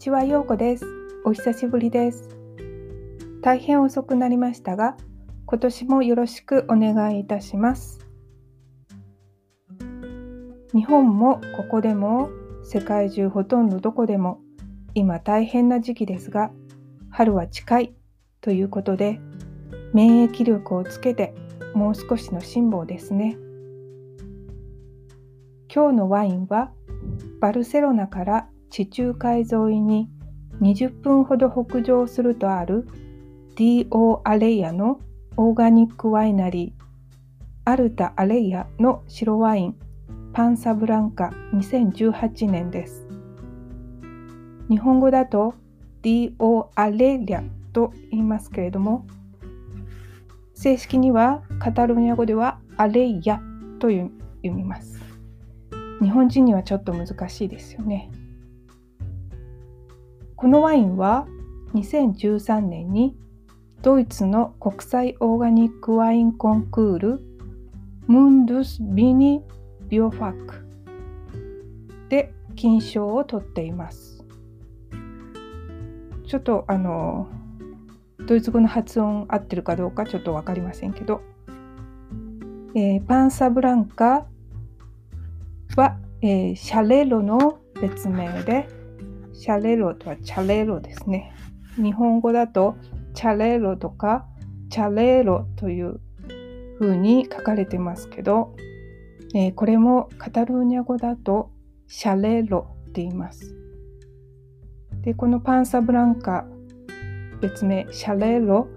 ちは、ようこです。お久しぶりです。大変遅くなりましたが、今年もよろしくお願いいたします。日本もここでも世界中ほとんどどこでも今大変な時期ですが、春は近いということで、免疫力をつけてもう少しの辛抱ですね。今日のワインはバルセロナから地中海沿いに20分ほど北上するとある D.O. アレイヤのオーガニックワイナリーアルタ・アレイヤの白ワインパンサブランカ2018年です。日本語だと D.O. アレイヤと言いますけれども正式にはカタルニア語ではアレイヤと読みます。日本人にはちょっと難しいですよね。このワインは2013年にドイツの国際オーガニックワインコンクールムンドゥス・ビニ・ビオファックで金賞を取っています。ちょっとあのドイツ語の発音合ってるかどうかちょっと分かりませんけど、えー、パンサブランカは、えー、シャレロの別名でシャレロとはチャレロですね。日本語だとチャレロとかチャレロという風に書かれてますけど、えー、これもカタルーニャ語だとシャレロって言います。で、このパンサブランカ別名シャレロ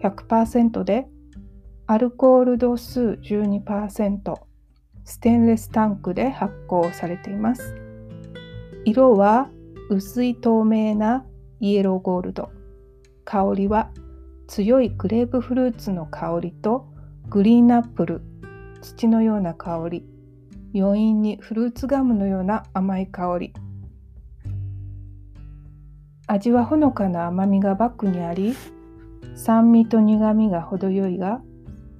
100%でアルコール度数12%ステンレスタンクで発酵されています。色は薄い透明なイエローゴールド。香りは強いグレープフルーツの香りとグリーンアップル土のような香り。余韻にフルーツガムのような甘い香り。味はほのかな甘みがバックにあり酸味と苦みが程よいが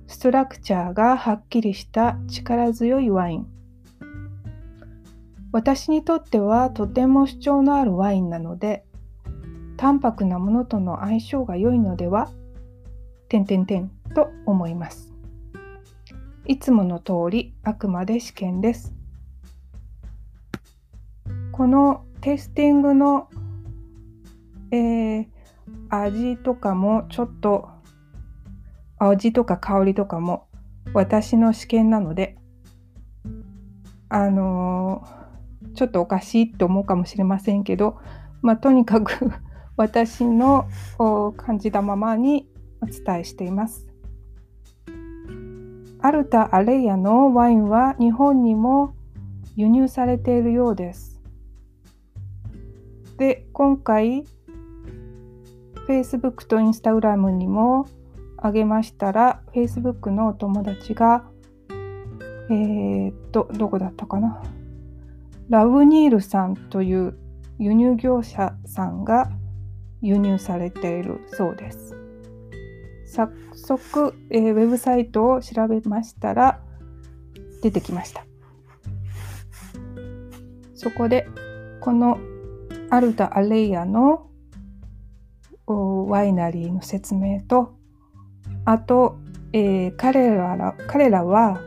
ストラクチャーがはっきりした力強いワイン。私にとってはとても主張のあるワインなので淡白なものとの相性が良いのでは点点点と思います。いつもの通りあくまで試験です。このテイスティングの、えー、味とかもちょっと味とか香りとかも私の試験なのであのーちょっとおかしいと思うかもしれませんけど、まあ、とにかく 私の感じたままにお伝えしています。アルタ・アレイヤのワインは日本にも輸入されているようです。で、今回 Facebook と Instagram にもあげましたら Facebook のお友達がえー、っと、どこだったかな？ラブニールさんという輸入業者さんが輸入されているそうです。早速、えー、ウェブサイトを調べましたら出てきました。そこでこのアルタ・アレイヤのワイナリーの説明とあと、えー、彼ら彼らは、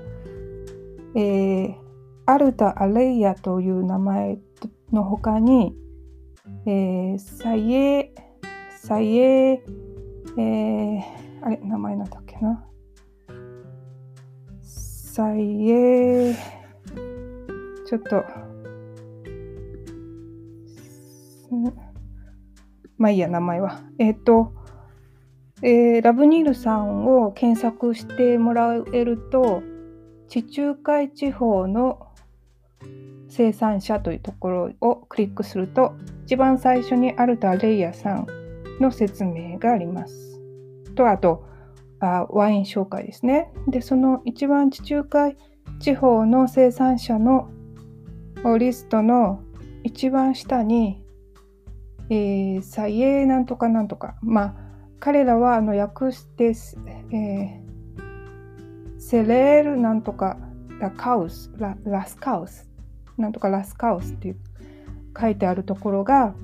えーアルタ・アレイヤという名前の他に、えー、サイエ、サイエ、えー、あれ、名前なんだっけな。サイエ、ちょっと、まあいいや、名前は。えっ、ー、と、えー、ラブニールさんを検索してもらえると、地中海地方の生産者というところをクリックすると一番最初にアルタ・レイヤさんの説明があります。とあとあワイン紹介ですね。でその一番地中海地方の生産者のリストの一番下に、えー、サイエーなんとかなんとかまあ彼らはあの訳して、えー、セレールなんとかラカウスララスカウスなんとかラスカオスっていう書いてあるところが、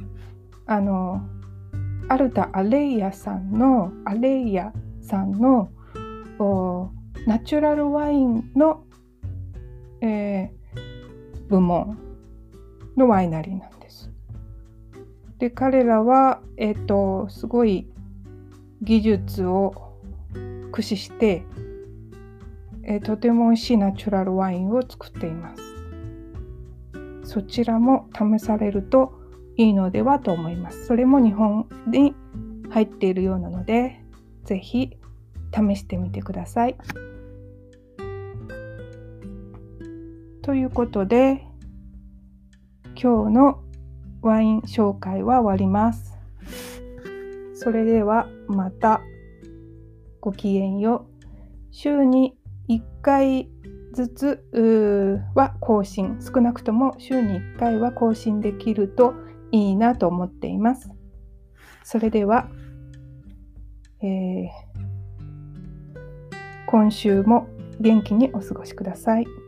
あのアルタ・アレイヤさんのアレイヤさんのナチュラルワインの、えー、部門のワイナリーなんです。で彼らは、えーと、すごい技術を駆使して、えー、とても美味しいナチュラルワインを作っています。そちらも試されるといいのではと思います。それも日本に入っているようなので、ぜひ試してみてください。ということで、今日のワイン紹介は終わります。それではまたごきげんよう。週に1回ずつは更新、少なくとも週に1回は更新できるといいなと思っています。それでは、えー、今週も元気にお過ごしください。